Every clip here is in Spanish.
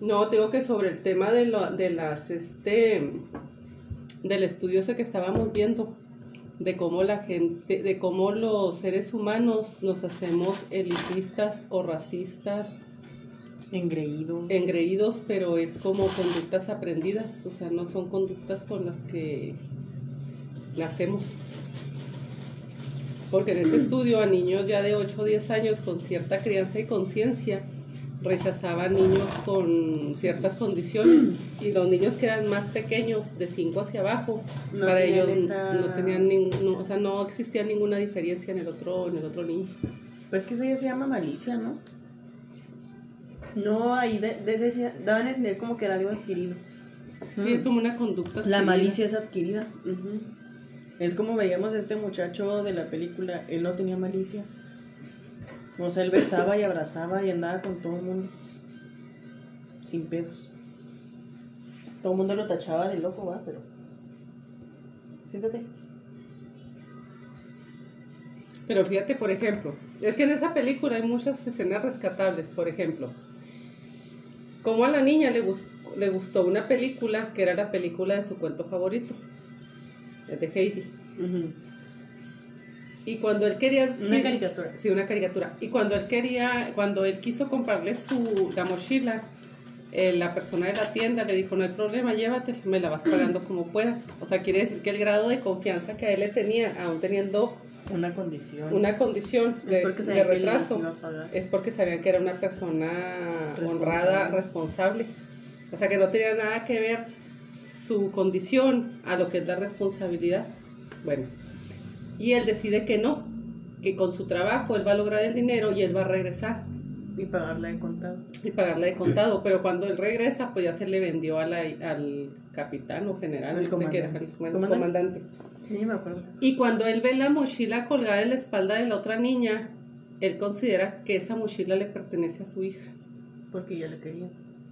No, tengo que sobre el tema de, lo, de las, este, del estudio ese que estábamos viendo, de cómo la gente, de cómo los seres humanos nos hacemos elitistas o racistas. Engreídos. Engreídos, pero es como conductas aprendidas, o sea, no son conductas con las que nacemos. Porque en ese estudio a niños ya de 8 o 10 años con cierta crianza y conciencia, rechazaba niños con ciertas condiciones y los niños que eran más pequeños, de 5 hacia abajo, para ellos no tenían no, o sea, no existía ninguna diferencia en el otro, en el otro niño. Pues que eso ya se llama malicia, ¿no? No, ahí de, daban a entender como que era algo adquirido. Sí, es como una conducta. La malicia es adquirida. Es como veíamos a este muchacho de la película, él no tenía malicia. O sea, él besaba y abrazaba y andaba con todo el mundo. Sin pedos. Todo el mundo lo tachaba de loco, va, pero. Siéntate. Pero fíjate, por ejemplo, es que en esa película hay muchas escenas rescatables, por ejemplo. Como a la niña le, le gustó una película que era la película de su cuento favorito, el de Heidi. Y cuando él quería... Una caricatura. Sí, una caricatura. Y cuando él quería, cuando él quiso comprarle su, la mochila, eh, la persona de la tienda le dijo, no hay problema, llévate, me la vas pagando como puedas. O sea, quiere decir que el grado de confianza que a él le tenía, aún teniendo una condición, una condición de, de retraso, es porque sabían que era una persona honrada, responsable. O sea, que no tenía nada que ver su condición a lo que es la responsabilidad. Bueno, y él decide que no, que con su trabajo él va a lograr el dinero y él va a regresar. Y pagarla de contado. Y pagarla de contado, pero cuando él regresa, pues ya se le vendió a la, al capitán o general, el comandante. el comandante. Sí, me acuerdo. Y cuando él ve la mochila colgada en la espalda de la otra niña, él considera que esa mochila le pertenece a su hija. Porque ella la quería.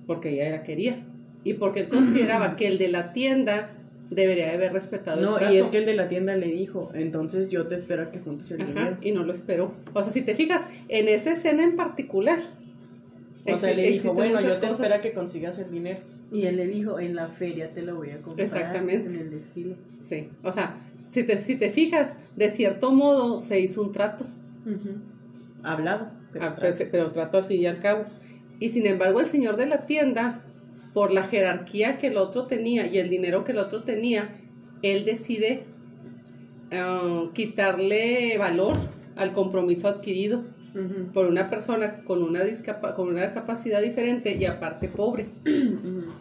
Porque ella la quería. Y porque él consideraba que el de la tienda debería haber respetado no, y es que el de la tienda le dijo, entonces yo te espero a que juntes el dinero. Y no lo esperó. O sea, si te fijas, en esa escena en particular. O sea, le dijo, bueno, yo te espero a que consigas el dinero. Y él le dijo, en la feria te lo voy a comprar. Exactamente. En el desfile. Sí, o sea, si te, si te fijas, de cierto modo se hizo un trato. Hablado. Pero, ah, trato. pero trato al fin y al cabo. Y sin embargo, el señor de la tienda por la jerarquía que el otro tenía y el dinero que el otro tenía, él decide ah, quitarle valor al compromiso adquirido por una persona con una, con una capacidad diferente y aparte pobre.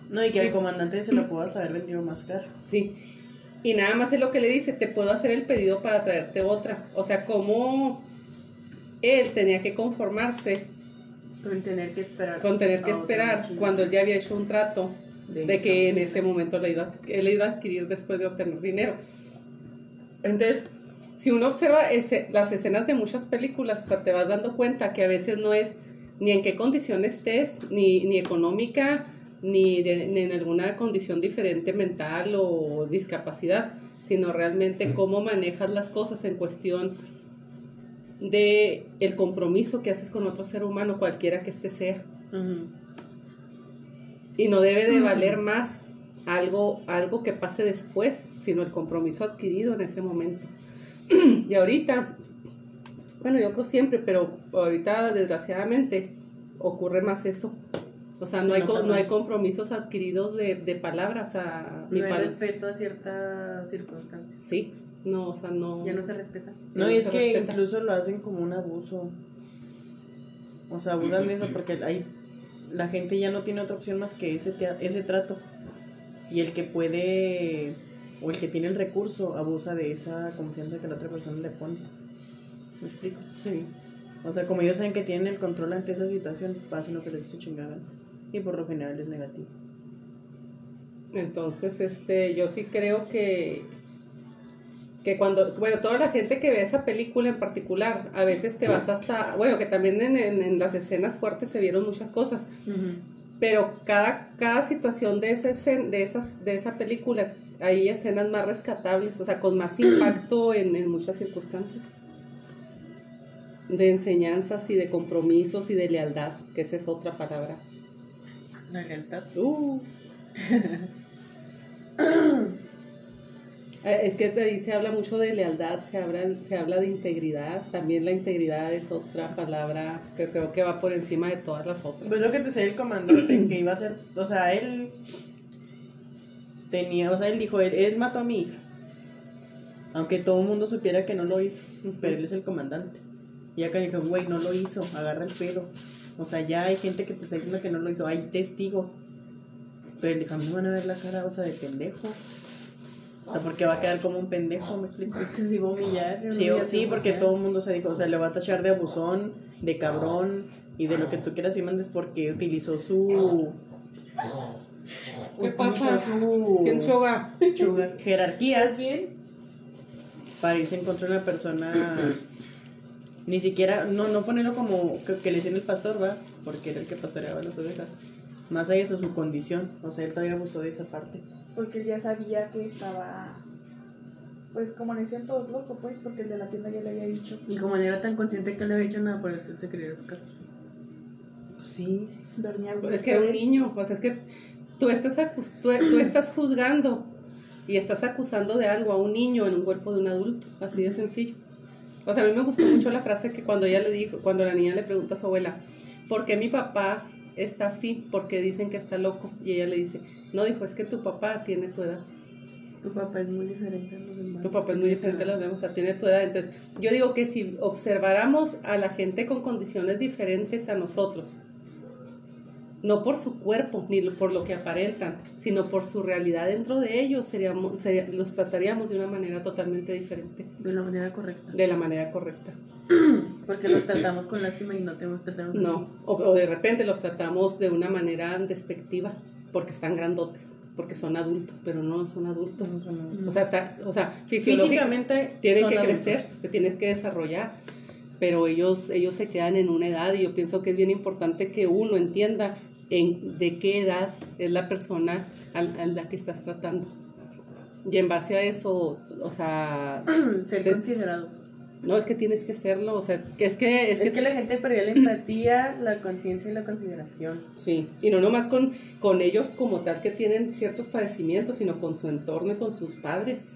No, y que el comandante se lo pudo haber vendido más caro. Sí. Y nada más es lo que le dice, te puedo hacer el pedido para traerte otra. O sea, como él tenía que conformarse con tener que esperar. Con tener que esperar cuando él ya había hecho un trato de, que en ese momento le iba, él iba a adquirir después de obtener dinero. Entonces, si uno observa ese, las escenas de muchas películas, o sea, te vas dando cuenta que a veces no es ni en qué condición estés, ni, ni económica, ni, de, ni en alguna condición diferente mental o discapacidad, sino realmente cómo manejas las cosas en cuestión de el compromiso que haces con otro ser humano, cualquiera que este sea. Y no debe de valer más algo, algo que pase después, sino el compromiso adquirido en ese momento. y ahorita, bueno, yo creo siempre, pero ahorita desgraciadamente ocurre más eso. O sea, no, hay, no hay compromisos adquiridos de, de palabras. O no hay respeto a ciertas circunstancias. Sí, no, o sea, no. Ya no se respeta. No, y es que incluso lo hacen como un abuso. O sea, abusan de eso porque hay, la gente ya no tiene otra opción más que ese, ese trato. Y el que puede, o el que tiene el recurso, abusa de esa confianza que la otra persona le pone. ¿Me explico? Sí. O sea, como ellos saben que tienen el control ante esa situación, pasen lo que les su chingada. Y por lo general es negativo. Entonces, este, yo sí creo que que cuando, bueno, toda la gente que ve esa película en particular, a veces te vas hasta, bueno, que también en, en, las escenas fuertes se vieron muchas cosas, pero cada, cada situación de, ese, de, esas, de esa película, hay escenas más rescatables, o sea, con más impacto en, en muchas circunstancias. de enseñanzas y de compromisos y de lealtad, que esa es otra palabra. La lealtad. Uh. Eh, es que te dice, habla mucho de lealtad, se habla, se habla de integridad, también la integridad es otra palabra que creo que va por encima de todas las otras. Pues lo que te decía el comandante, que iba a ser, o sea, él tenía, o sea, él dijo, él, él mató a mi hija. Aunque todo el mundo supiera que no lo hizo, pero él es el comandante. Y acá dijeron, güey, no lo hizo, agarra el pedo. O sea, ya hay gente que te está diciendo que no lo hizo, hay testigos. Pero él dijo, a mí me van a ver la cara, o sea, de pendejo. O sea, porque va a quedar como un pendejo, ¿me explico? Es que se iba a humillar. Sí, o- sí, porque todo el mundo se dijo, o sea, le va a tachar de abusón, de cabrón y de lo que tú quieras y mandes porque utilizó su... ¿Qué pasa? Su, ¿Quién choga? su jerarquía ¿Estás bien? para irse en contra de una persona ni siquiera no no ponerlo como que, que le decían el pastor va porque era el que pastoreaba las ovejas más allá de eso su condición o sea él todavía abusó de esa parte Porque él ya sabía que estaba. Pues como le decían todos locos, pues, porque el de la tienda ya le había dicho. Y como no era tan consciente que él le había hecho nada, por eso él se quería su casa. sí Dormía a Es que era un él. niño, pues es que tú estás, acus- tú, tú estás juzgando y estás acusando de algo a un niño en un cuerpo de un adulto, así de sencillo. O sea, a mí me gustó mucho la frase que cuando ella le dijo, cuando la niña le pregunta a su abuela, ¿por qué mi papá está así? Porque dicen que está loco. Y ella le dice, no, dijo, es que tu papá tiene tu edad. Tu papá es muy diferente a los demás. Tu papá es muy diferente a los demás, o sea, tiene tu edad. Entonces, yo digo que si observáramos a la gente con condiciones diferentes a nosotros, no por su cuerpo ni por lo que aparentan, sino por su realidad dentro de ellos, seríamos, sería- los trataríamos de una manera totalmente diferente, De la manera correcta. de la manera correcta. Porque los tratamos con lástima y no te tratamos No, o, o de repente los tratamos de una manera despectiva, porque están grandotes, porque son adultos, pero no son adultos. No son- O sea, está, o sea físicamente tienen son que adultos. crecer, pues te tienes que desarrollar, pero ellos, ellos se quedan en una edad y yo pienso que es bien importante que uno entienda en de qué edad es la persona a, a la que estás tratando. Y en base a eso, o sea, Ser Te- considerados. No es que tienes que serlo, o sea, es que es que, es Es que, que la gente perdió la empatía, la conciencia y la consideración. sí, y no nomás con, con ellos como tal que tienen ciertos padecimientos, sino con su entorno y con sus padres,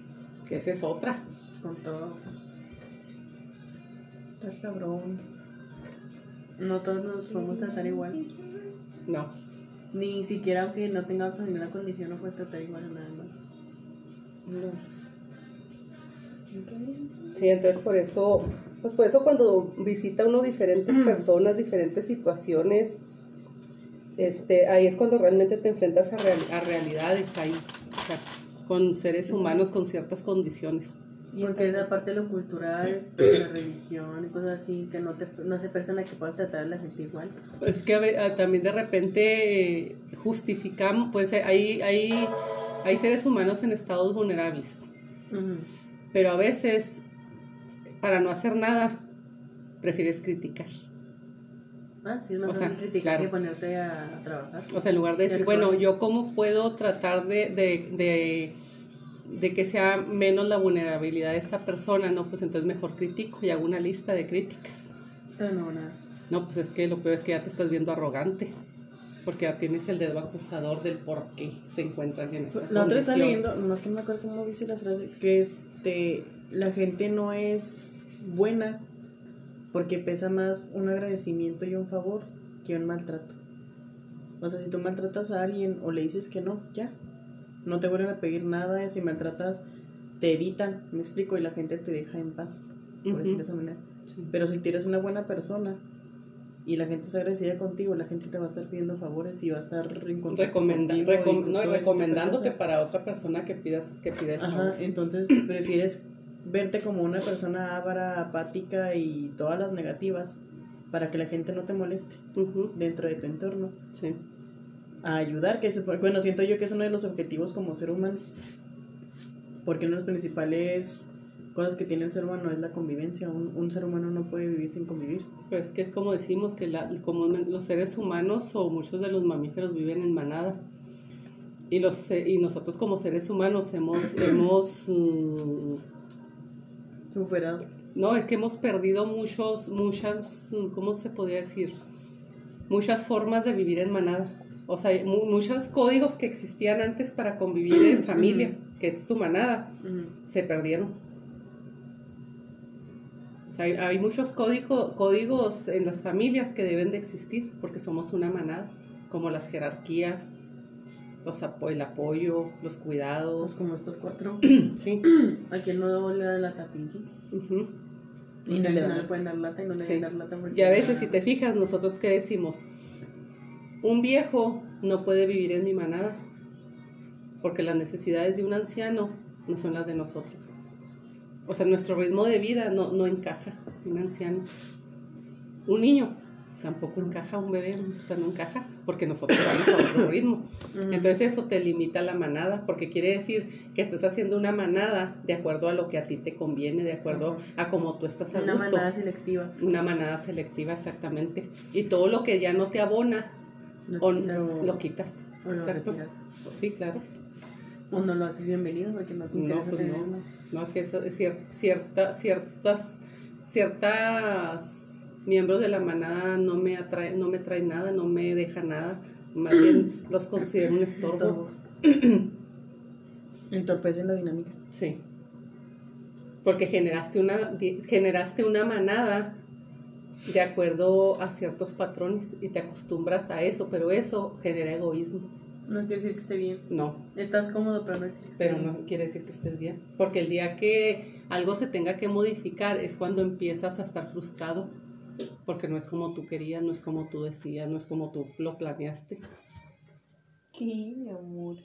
que esa es otra. Con todo. Está cabrón No todos nos podemos tratar igual. No. Ni siquiera aunque no tengamos ninguna condición, no puedes tratar igual a nada más. Sí, entonces por eso, pues por eso cuando visita uno diferentes personas, diferentes situaciones, este, ahí es cuando realmente te enfrentas a, real- a realidades ahí, o sea, con seres humanos con ciertas condiciones. Porque es aparte de lo cultural, la religión y cosas así, que no, te, no se prestan a que puedas tratar a la gente igual. Es que a a- también de repente justificamos, pues eh, hay, hay, hay seres humanos en estados vulnerables, pero a veces, para no hacer nada, prefieres criticar. Ah, sí, es más O sea, fácil criticar claro. que ponerte a, a trabajar. O sea, en lugar de decir, bueno, yo cómo puedo tratar de, de, de, de que sea menos la vulnerabilidad de esta persona, no, pues entonces mejor critico y hago una lista de críticas. Pero no, nada. No, pues es que lo peor es que ya te estás viendo arrogante, porque ya tienes el dedo acusador del por qué se encuentran en esa La otra está condición. leyendo, nomás que no me acuerdo cómo dice la frase, que este, la gente no es buena porque pesa más un agradecimiento y un favor que un maltrato. O sea, si tú maltratas a alguien o le dices que no, ya. No te vuelven a pedir nada, si maltratas, te evitan, me explico, y la gente te deja en paz, por decirlo de esa manera. Sí. Pero si tú eres una buena persona y la gente está agradecida contigo, la gente te va a estar pidiendo favores y va a estar Recomenda- recom- no, de recomendándote para otra persona que pidas que pida el Ajá, favor. entonces prefieres verte como una persona ávara, apática y todas las negativas para que la gente no te moleste dentro de tu entorno. sí. A ayudar, que es, bueno, siento yo que es uno de los objetivos como ser humano. Porque una de las principales cosas que tiene el ser humano es la convivencia. Un, un ser humano no puede vivir sin convivir. Pues que es como decimos que la, comúnmente los seres humanos o muchos de los mamíferos viven en manada. Y, los, se- y nosotros como seres humanos hemos, hemos mm, Superado. No, es que hemos perdido muchos, muchas, ¿cómo se podría decir? Muchas formas de vivir en manada. O sea, mu- muchos códigos que existían antes para convivir en familia, que es tu manada, se perdieron. O sea, hay, hay muchos código- códigos en las familias que deben de existir porque somos una manada, como las jerarquías, los apo- el apoyo, los Pues cuidados. como estos cuatro. Sí. ¿A quién no le da lata Pinky? Y Y no no, le pueden dar lata y no le Sí. dar lata porque... Y a veces, si te fijas, nosotros qué decimos, un viejo no puede vivir en mi manada, porque las necesidades de un anciano no son las de nosotros. O sea, nuestro ritmo de vida no, no encaja un anciano. Un niño tampoco encaja, un bebé, o sea, no encaja, porque nosotros vamos a otro ritmo. Entonces eso te limita la manada, porque quiere decir que estás haciendo una manada de acuerdo a lo que a ti te conviene, de acuerdo a cómo tú estás a Una gusto. manada selectiva. Una manada selectiva, exactamente. Y todo lo que ya no te abona, Lo o quitas, lo quitas. o lo Exacto. retiras. Sí, claro. O no lo haces bienvenido porque no te No, interesa pues tenerlo. no. No, es que eso es cier- cierta, ciertas, ciertas miembros de la manada no me atraen, no me traen nada, no me dejan nada. Más bien los considero un estorbo. Estorbo. Entorpecen la dinámica. Sí. Porque generaste una, generaste una manada de acuerdo a ciertos patrones y te acostumbras a eso, pero eso genera egoísmo. No quiere decir que esté bien. No, Estás cómodo, pero no quiere decir que esté pero bien. no quiere decir que estés bien. Porque el día que algo se tenga que modificar es cuando empiezas a estar frustrado. Porque no es como tú querías, no es como tú decías, no es como tú lo planeaste. ¿Qué, mi amor?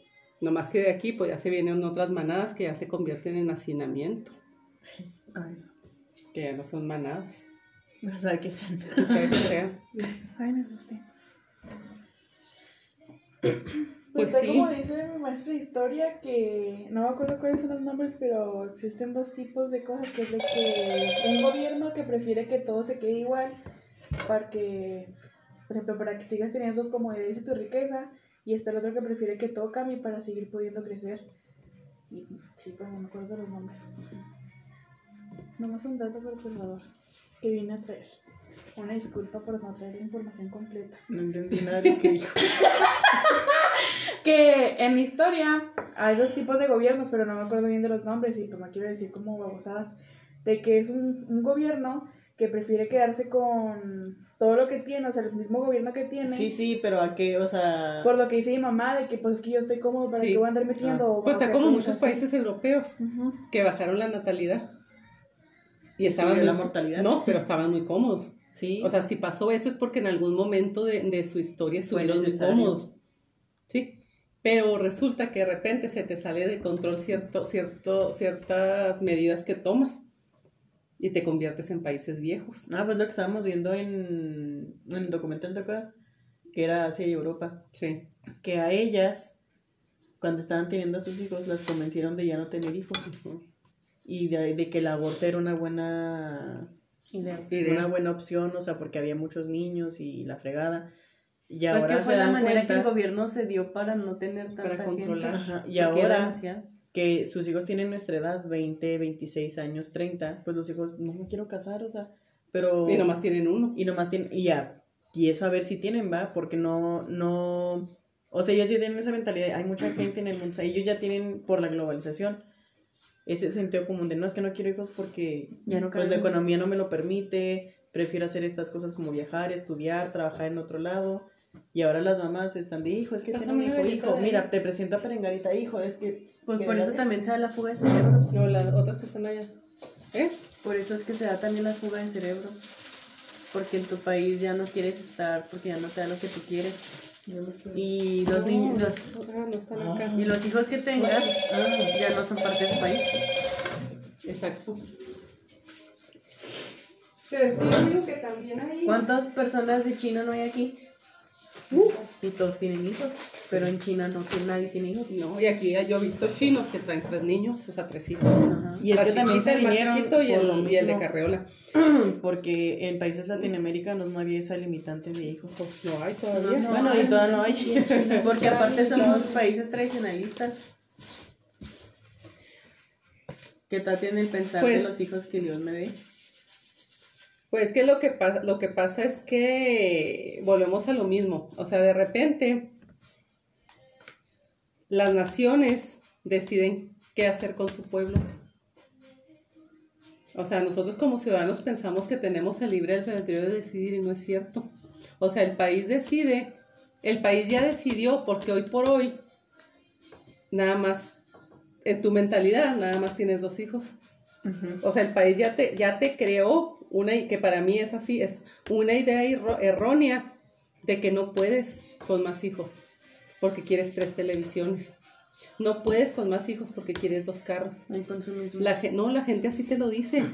Nomás que de aquí pues ya se vienen otras manadas que ya se convierten en hacinamiento, Ay, que ya no son manadas. no sabe qué sean. O sea, que sea. Ay, me asusté. Pues Pues sí. como dice mi maestra de historia que no me acuerdo cuáles son los nombres, pero existen dos tipos de cosas, que es de que un gobierno que prefiere que todo se quede igual para que, por ejemplo, para que sigas teniendo tus comodidades y tu riqueza, y está el otro que prefiere que todo cambie para seguir pudiendo crecer. Y sí, pero no me acuerdo los nombres. Nomás un dato perturbador que vine a traer. Una disculpa por no traer la información completa. No entendí nada de lo que dijo. Que en mi historia hay dos tipos de gobiernos, pero no me acuerdo bien de los nombres y pues no quiero decir como babosadas. De que es un, un gobierno que prefiere quedarse con todo lo que tiene, o sea, el mismo gobierno que tiene. Sí, sí, pero a qué, o sea. Por lo que dice mi mamá, de que pues es que yo estoy cómodo para Sí. que voy a andar metiendo. o Pues está como muchos países europeos que bajaron la natalidad. Y estaban subió la muy- mortalidad. No, pero estaban muy cómodos. Sí. O sea, si pasó eso es porque en algún momento de, de su historia estuvieron muy necesario. cómodos. Sí. Pero resulta que de repente se te sale de control cierto, cierto, ciertas medidas que tomas y te conviertes en países viejos. Ah, pues lo que estábamos viendo en, en el documental, ¿te acuerdas? Que era Asia y Europa. Sí. Que a ellas, cuando estaban teniendo a sus hijos, las convencieron de ya no tener hijos. Y de, de que el aborto era una buena, Idea. Idea. una buena opción, o sea, porque había muchos niños y la fregada. Y Pues ahora que fue se la dan manera cuenta que el gobierno se dio para no tener tanta Para controlar. gente. Ajá, y ahora que sus hijos tienen nuestra edad, 20, 26 años, 30, pues los hijos, no me quiero casar, o sea, pero... Y nomás tienen uno. Y nomás tienen, y ya, y eso a ver si tienen, va, porque no, no, o sea, ellos ya tienen esa mentalidad, hay mucha gente en el mundo, o sea, ellos ya tienen por la globalización ese sentido común de no es que no quiero hijos porque Ya no pues la economía no me lo permite, prefiero hacer estas cosas como viajar, estudiar, trabajar en otro lado. Y ahora las mamás están de hijo, es que tiene Pásame un hijo, hijo, de- mira, te presento a Perengarita, hijo, es que... Pues por eso también se da la fuga de cerebros. No, las otras que están allá. ¿Eh? Por eso es que se da también la fuga de cerebros. Porque en tu país ya no quieres estar, porque ya no te da lo que tú quieres. Y los niños, los, ah, Ah. y los hijos que tengas ya no son parte de ese país. Exacto. Pero es que yo digo que también hay... ¿Cuántas personas de China no hay aquí? Uh, Y todos tienen hijos. Pero en China no, nadie tiene hijos. No, y aquí yo he visto chinos que traen tres niños, o sea, tres hijos. Ajá. Y es La que también se el más vinieron chiquito y por lo el, y el de mismo. carreola. Porque en países latinoamericanos no había esa limitante de hijos. No hay todavía. No, bueno, y todavía no hay. Porque aparte somos países tradicionalistas. Que tal tiene el pensar Pues- de los hijos que Dios me dé. Pues que lo que, lo que pasa es que volvemos a lo mismo. O sea, de repente las naciones deciden qué hacer con su pueblo. O sea, nosotros como ciudadanos pensamos que tenemos el libre albedrío de decidir y no es cierto. O sea, el país decide, el país ya decidió porque hoy por hoy, nada más, en tu mentalidad, nada más tienes dos hijos. O sea, el país ya te, ya te creó una, y que para mí es así, es una idea errónea de que no puedes con más hijos porque quieres tres televisiones. No puedes con más hijos porque quieres dos carros. La, no, la gente así te lo dice.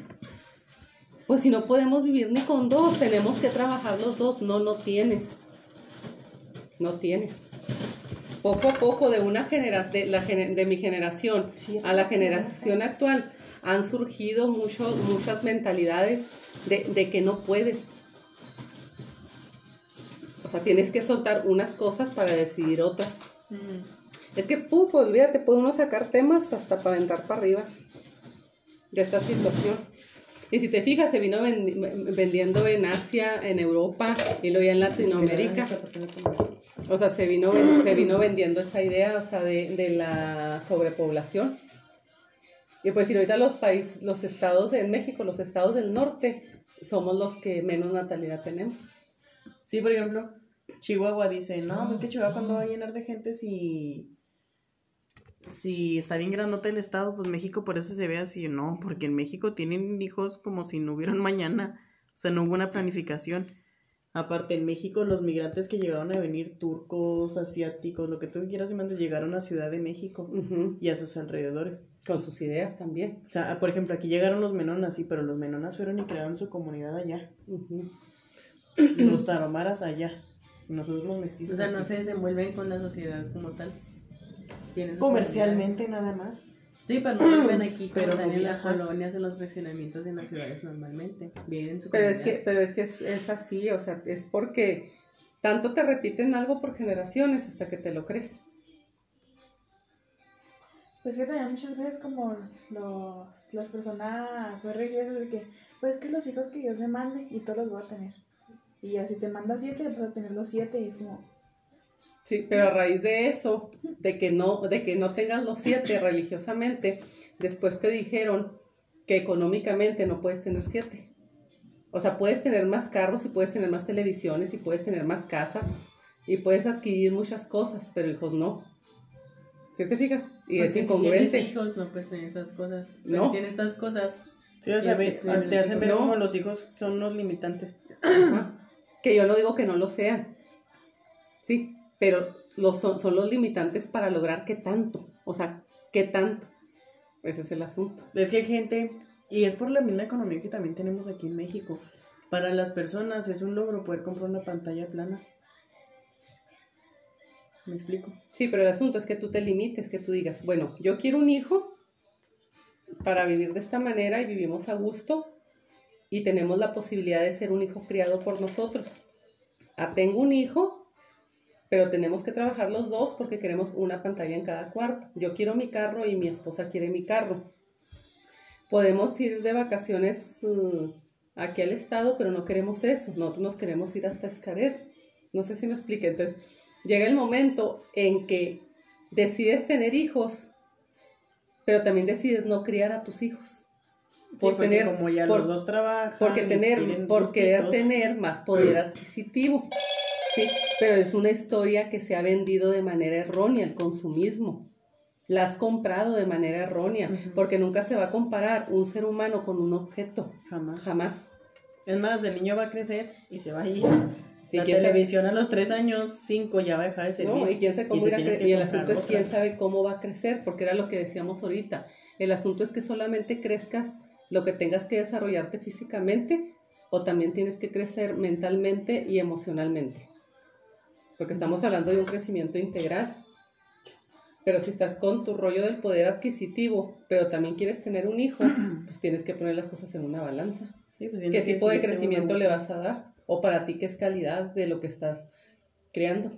Pues si no podemos vivir ni con dos, tenemos que trabajar los dos. No, no tienes. No tienes. Poco a poco, de una genera de, de mi generación a la generación actual, han surgido mucho, muchas mentalidades de, de que no puedes. O sea, tienes que soltar unas cosas para decidir otras. Mm. Es que, puf, olvídate, puede uno sacar temas hasta para aventar para arriba de esta situación. Y si te fijas, se vino vendi- vendiendo en Asia, en Europa y luego ya en Latinoamérica. O sea, se vino, se vino vendiendo esa idea, o sea, de, de la sobrepoblación. Y pues si ahorita los países, los estados de México, los estados del norte, somos los que menos natalidad tenemos. Sí, por ejemplo, Chihuahua dice, no, pues que Chihuahua cuando va a llenar de gente si... Si está bien grandote el estado, pues México por eso se ve así, no, porque en México tienen hijos como si no hubieran mañana, o sea, no hubo una planificación. Aparte, en México los migrantes que llegaron a venir, turcos, asiáticos, lo que tú quieras y mandes, llegaron a Ciudad de México Ujú, y a sus alrededores. Con sus ideas también. O sea, por ejemplo, aquí llegaron los menonas, sí, pero los menonas fueron y crearon su comunidad allá. Ujú. Los taromaras allá. Nosotros los mestizos. O sea, no aquí. se desenvuelven con la sociedad como tal. Comercialmente nada más. Sí, pero no viven aquí Pero en las colonias o en los fraccionamientos en las ciudades normalmente. Viven en su Pero es que, pero es que es, es así, o sea, es porque tanto te repiten algo por generaciones hasta que te lo crees. Pues que también muchas veces como los, las personas muy religiosas de que, pues que los hijos que Dios me mande y todos los voy a tener. Y así te manda siete, vas a tener los siete y es como, Sí, pero a raíz de eso, de que no, de que no tengas los siete religiosamente, después te dijeron que económicamente no puedes tener siete. O sea, puedes tener más carros y puedes tener más televisiones y puedes tener más casas y puedes adquirir muchas cosas, pero hijos no. ¿Sí te fijas? Y Porque es si incongruente. tienes hijos, no puedes tener esas cosas. Pero No. si tienes estas cosas, Sí, o sea, ve- te hacen ver no. como los hijos son los limitantes. Ajá. Que yo no digo que no lo sean. Sí, pero los son, son los limitantes para lograr qué tanto. O sea, qué tanto. Ese es el asunto. Es que hay gente, y es por la misma economía que también tenemos aquí en México. Para las personas es un logro poder comprar una pantalla plana. ¿Me explico? Sí, pero el asunto es que tú te limites, que tú digas, bueno, yo quiero un hijo para vivir de esta manera y vivimos a gusto y tenemos la posibilidad de ser un hijo criado por nosotros. Ah, tengo un hijo, pero tenemos que trabajar los dos porque queremos una pantalla en cada cuarto. Yo quiero mi carro y mi esposa quiere mi carro. Podemos ir de vacaciones mm, aquí al estado, pero no queremos eso. Nosotros nos queremos ir hasta Escaret. No sé si me expliqué. Entonces, llega el momento en que decides tener hijos, pero también decides no criar a tus hijos. Por Sí, porque tener, como ya por- los dos trabajan. porque tener, por querer tener más poder adquisitivo. Sí, pero es una historia que se ha vendido de manera errónea, el consumismo. La has comprado de manera errónea, porque nunca se va a comparar un ser humano con un objeto, Jamás. jamás. Es más, el niño va a crecer y se va a ir. Sí, la televisión a los tres años, cinco, ya va a dejar de servir. No, y quién sabe cómo irá a que Y el asunto es otra. quién sabe cómo va a crecer, porque era lo que decíamos ahorita. El asunto es que solamente crezcas lo que tengas que desarrollarte físicamente o también tienes que crecer mentalmente y emocionalmente. Porque estamos hablando de un crecimiento integral. Pero si estás con tu rollo del poder adquisitivo, pero también quieres tener un hijo, pues tienes que poner las cosas en una balanza. Sí, pues ¿Qué tipo de crecimiento le vas a dar? O para ti, ¿qué es calidad de lo que estás creando?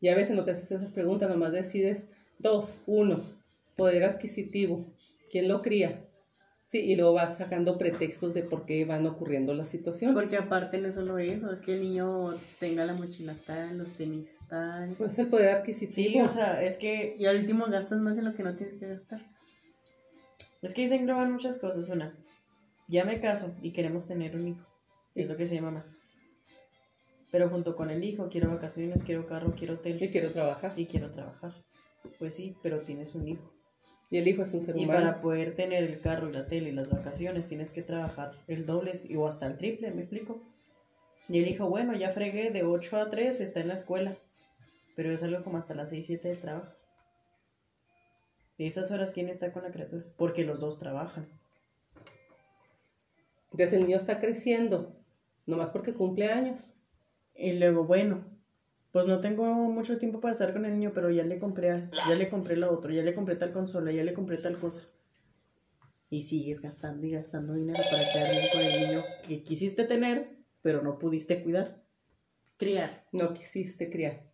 Y a veces no te haces esas preguntas, nomás decides dos, uno, poder adquisitivo. ¿Quién lo cría? Sí, y luego vas sacando pretextos de por qué van ocurriendo las situaciones. Porque aparte no es solo eso, es que el niño tenga la mochila tal, los tenis tal. Pues el poder adquisitivo. Sí, o sea, es que, Y al último gastas más en lo que no tienes que gastar. es que se engloban muchas cosas. Una, ya me caso y queremos tener un hijo. Es lo que se llama mamá. Pero junto con el hijo, quiero vacaciones, quiero carro, quiero y hotel quiero trabajar. y quiero trabajar. Pues sí, pero tienes un hijo. Y el hijo es un ser Y humano. para poder tener el carro y la tele y las vacaciones tienes que trabajar el doble o hasta el triple, ¿me explico? Y él dijo, bueno, ya fregué de 8 a 3, está en la escuela. Pero es algo como hasta las 6, 7 de trabajo. ¿Y esas horas quién está con la criatura? Porque los dos trabajan. Entonces el niño está creciendo, nomás porque cumple años. Y luego, bueno, pues no tengo mucho tiempo para estar con el niño, pero ya le compré a esto, ya le compré la otra, ya le compré tal consola, ya le compré tal cosa. Y sigues gastando y gastando dinero para quedar bien con el niño que quisiste tener, pero no pudiste cuidar. Criar. No quisiste criar.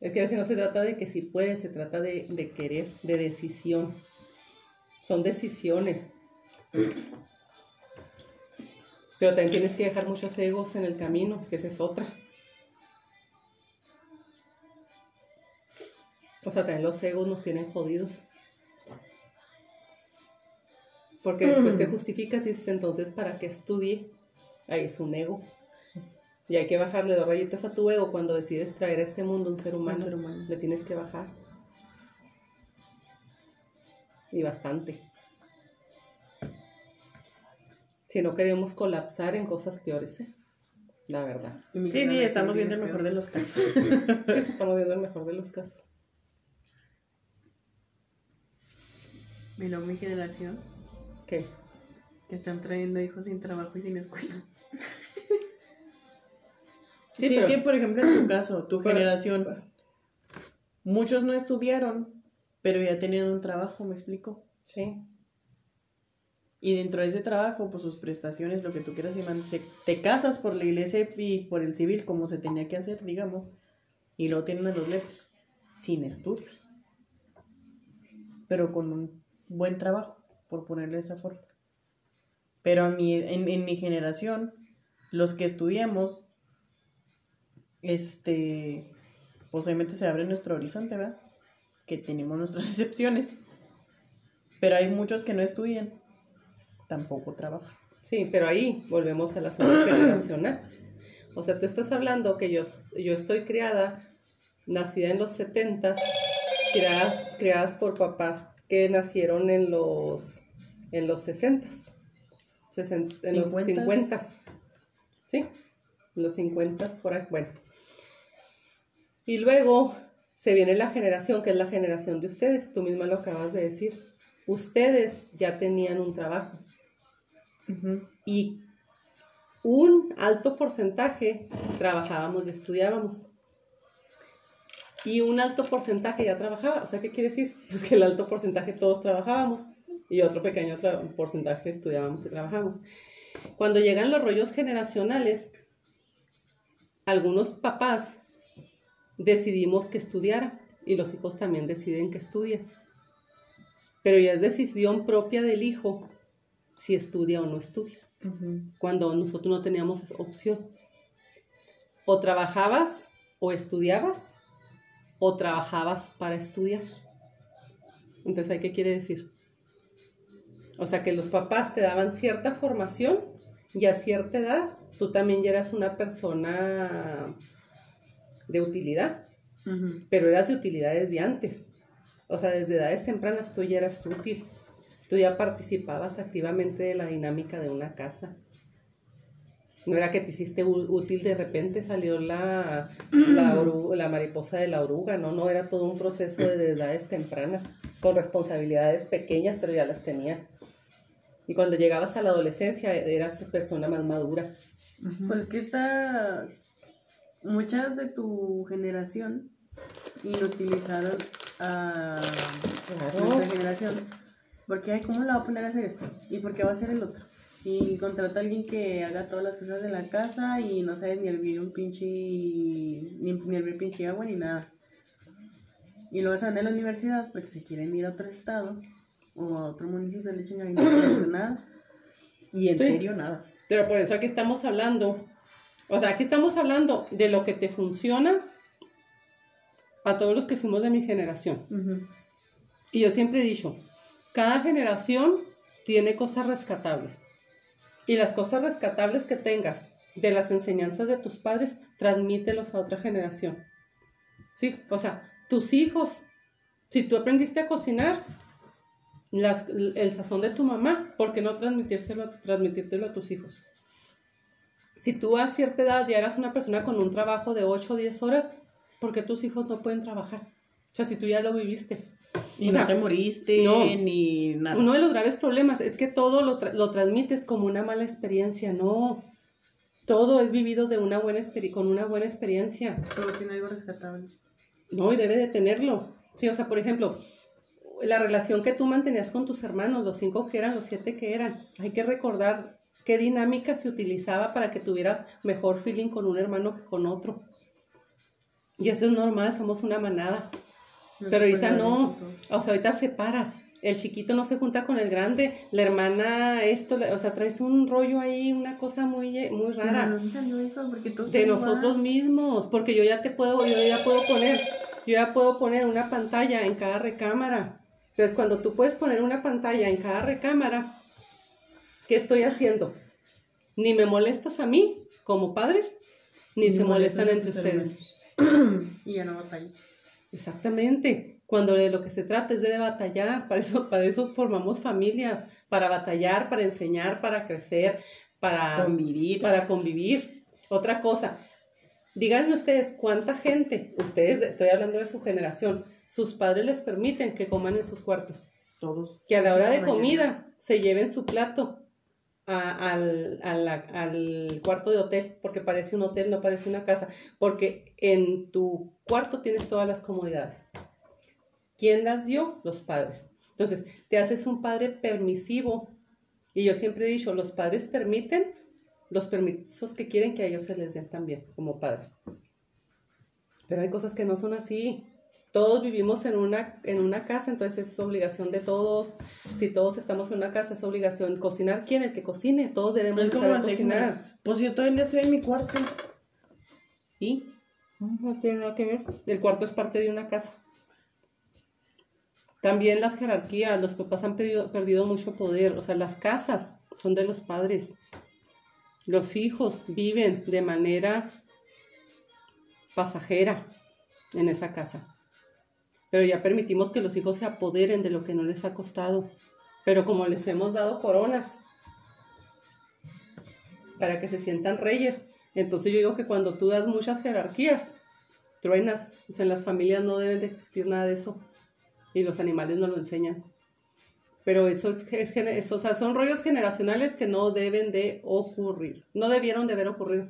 Es que a veces no se trata de que si puedes, se trata de, de querer, de decisión. Son decisiones. Pero también tienes que dejar muchos egos en el camino, es que esa es otra. O sea, también los egos nos tienen jodidos. Porque después te justificas y dices, entonces, ¿para qué estudie? Ahí es un ego. Y hay que bajarle dos rayitas a tu ego cuando decides traer a este mundo un ser humano. ser humano. Le tienes que bajar. Y bastante. Si no queremos colapsar en cosas peores, ¿eh? La verdad. Sí, sí, estamos viendo el mejor de los casos. Estamos viendo el mejor de los casos. Luego mi generación, ¿Qué? que están trayendo hijos sin trabajo y sin escuela. Sí, Sí, es que, por ejemplo, en tu caso, tu Pero- generación, muchos no estudiaron, pero ya tenían un trabajo, ¿me explico? Sí. Y dentro de ese trabajo, pues sus prestaciones, lo que tú quieras y se- te casas por la iglesia y por el civil, como se tenía que hacer, digamos, y luego tienen a los lefes, sin estudios, pero con un buen trabajo, por ponerle esa forma. Pero a mí, en, en mi generación, los que estudiamos, este, obviamente se abre nuestro horizonte, ¿verdad? Que tenemos nuestras excepciones. Pero hay muchos que no estudian, tampoco trabajan. Sí, pero ahí volvemos a la zona generacional. O sea, tú estás hablando que yo, yo estoy criada, nacida en los setentas, criadas, criadas por papás que nacieron en los en los sesentas, sesen- en los Cincuentas. cincuentas, sí, en los cincuentas por ahí, bueno. Y luego se viene la generación que es la generación de ustedes, tú misma lo acabas de decir. Ustedes ya tenían un trabajo y un alto porcentaje trabajábamos y estudiábamos. Y un alto porcentaje ya trabajaba. O sea, ¿qué quiere decir? Pues que el alto porcentaje todos trabajábamos y otro pequeño porcentaje estudiábamos y trabajábamos. Cuando llegan los rollos generacionales, algunos papás decidimos que estudiaran y los hijos también deciden que estudien. Pero ya es decisión propia del hijo si estudia o no estudia cuando nosotros no teníamos esa opción. O trabajabas o estudiabas o trabajabas para estudiar. Entonces, ¿ahí ¿qué quiere decir? O sea, que los papás te daban cierta formación y a cierta edad tú también ya eras una persona de utilidad, pero eras de utilidad desde antes. O sea, desde edades tempranas tú ya eras útil. Tú ya participabas activamente de la dinámica de una casa. No era que te hiciste útil de repente salió la, la, oru- la mariposa de la oruga, no, no, era todo un proceso de edades tempranas, con responsabilidades pequeñas, pero ya las tenías. Y cuando llegabas a la adolescencia eras persona más madura. Pues que está. Muchas de tu generación inutilizaron a Claro. nuestra generación. Porque, ay, ¿cómo la va a poner a hacer esto? ¿Y por qué va a hacer el otro? Y contrata a alguien que haga todas las cosas de la casa y no sabes ni hervir un pinche. ni, ni hervir pinche agua ni nada. Y luego se van a la universidad porque se quieren ir a otro estado o a otro municipio le chingan y no hacer nada. Y en Sí. serio, nada. Pero por eso aquí estamos hablando, o sea, aquí estamos hablando de lo que te funciona a todos los que fuimos de mi generación. Y yo siempre he dicho, cada generación tiene cosas rescatables. Y las cosas rescatables que tengas de las enseñanzas de tus padres, transmítelos a otra generación. Sí, o sea, tus hijos, si tú aprendiste a cocinar, las- el sazón de tu mamá, ¿por qué no transmitírselo, transmitírtelo a tus hijos? Si tú a cierta edad ya eras una persona con un trabajo de 8 o 10 horas, ¿por qué tus hijos no pueden trabajar? O sea, si tú ya lo viviste. Y O no sea, te moriste, no. ni nada. Uno de los graves problemas es que todo lo, tra- lo transmites como una mala experiencia. No. Todo es vivido de una buena con una buena experiencia. Todo tiene algo rescatable. No, y debe de tenerlo. Sí, o sea, por ejemplo, la relación que tú mantenías con tus hermanos, los cinco que eran, los siete que eran. Hay que recordar qué dinámica se utilizaba para que tuvieras mejor feeling con un hermano que con otro. Y eso es normal, somos una manada. Pero ahorita no, o sea, ahorita separas. El chiquito no se junta con el grande, la hermana esto, o sea, traes un rollo ahí, una cosa muy, muy ¿De rara dónde salió eso? Porque todos de nosotros mismos, porque yo ya te puedo, yo ya puedo poner, yo ya puedo poner una pantalla en cada recámara. Entonces, cuando tú puedes poner una pantalla en cada recámara, ¿qué estoy haciendo? Ni me molestas a mí como padres, ni, Ni se molestan entre ustedes. Y ya no batalla. Exactamente. Cuando de lo que se trata es de batallar, para eso, para eso formamos familias, para batallar, para enseñar, para crecer, para Convivir. para convivir. Otra cosa, díganme ustedes cuánta gente, ustedes, estoy hablando de su generación, sus padres les permiten que coman en sus cuartos, Todos. que a la hora de comida se lleven su plato a- al, a la- al cuarto de hotel, porque parece un hotel, no parece una casa, porque en tu cuarto tienes todas las comodidades. ¿Quién las dio? Los padres. Entonces, te haces un padre permisivo. Y yo siempre he dicho, los padres permiten los permisos que quieren que a ellos se les den también, como padres. Pero hay cosas que no son así. Todos vivimos en una, en una casa, entonces es obligación de todos. Si todos estamos en una casa, es obligación. ¿Cocinar quién? El que cocine. Todos debemos Es como saber cocinar. pues todo el día estoy en mi cuarto. ¿Y? No tiene nada que ver. El cuarto es parte de una casa. También las jerarquías, los papás han perdido mucho poder. O sea, las casas son de los padres. Los hijos viven de manera pasajera en esa casa. Pero ya permitimos que los hijos se apoderen de lo que no les ha costado. Pero como les hemos dado coronas para que se sientan reyes, entonces yo digo que cuando tú das muchas jerarquías, truenas. O sea, en las familias no deben de existir nada de eso. Y los animales no lo enseñan. Pero eso es, es o sea, son rollos generacionales que no deben de ocurrir. No debieron de haber ocurrido.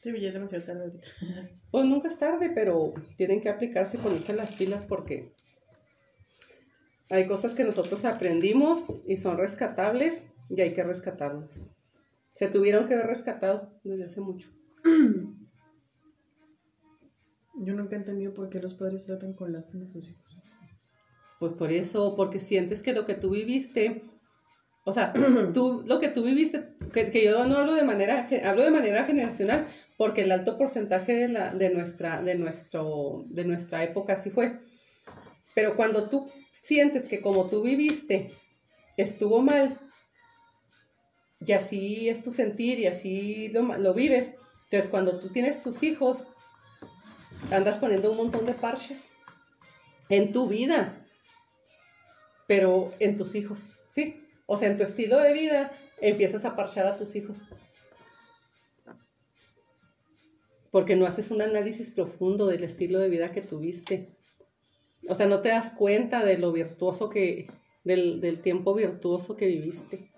Sí, ya es demasiado tarde ahorita. Pues nunca es tarde, pero tienen que aplicarse y ponerse las pilas porque hay cosas que nosotros aprendimos y son rescatables y hay que rescatarlas. Se tuvieron que haber rescatado desde hace mucho. Yo nunca he entendido por qué los padres tratan con lástima a sus hijos. Pues por eso, porque sientes que lo que tú viviste, o sea, tú, lo que tú viviste, que, que yo no hablo de manera, hablo de manera generacional, porque el alto porcentaje de, la, de, nuestra, de, nuestro, de nuestra época así fue. Pero cuando tú sientes que como tú viviste estuvo mal, y así es tu sentir y así lo, lo vives, entonces cuando tú tienes tus hijos, andas poniendo un montón de parches en tu vida, pero en tus hijos, ¿sí? O sea, en tu estilo de vida empiezas a parchar a tus hijos. Porque no haces un análisis profundo del estilo de vida que tuviste. O sea, no te das cuenta de lo virtuoso que, del, del tiempo virtuoso que viviste.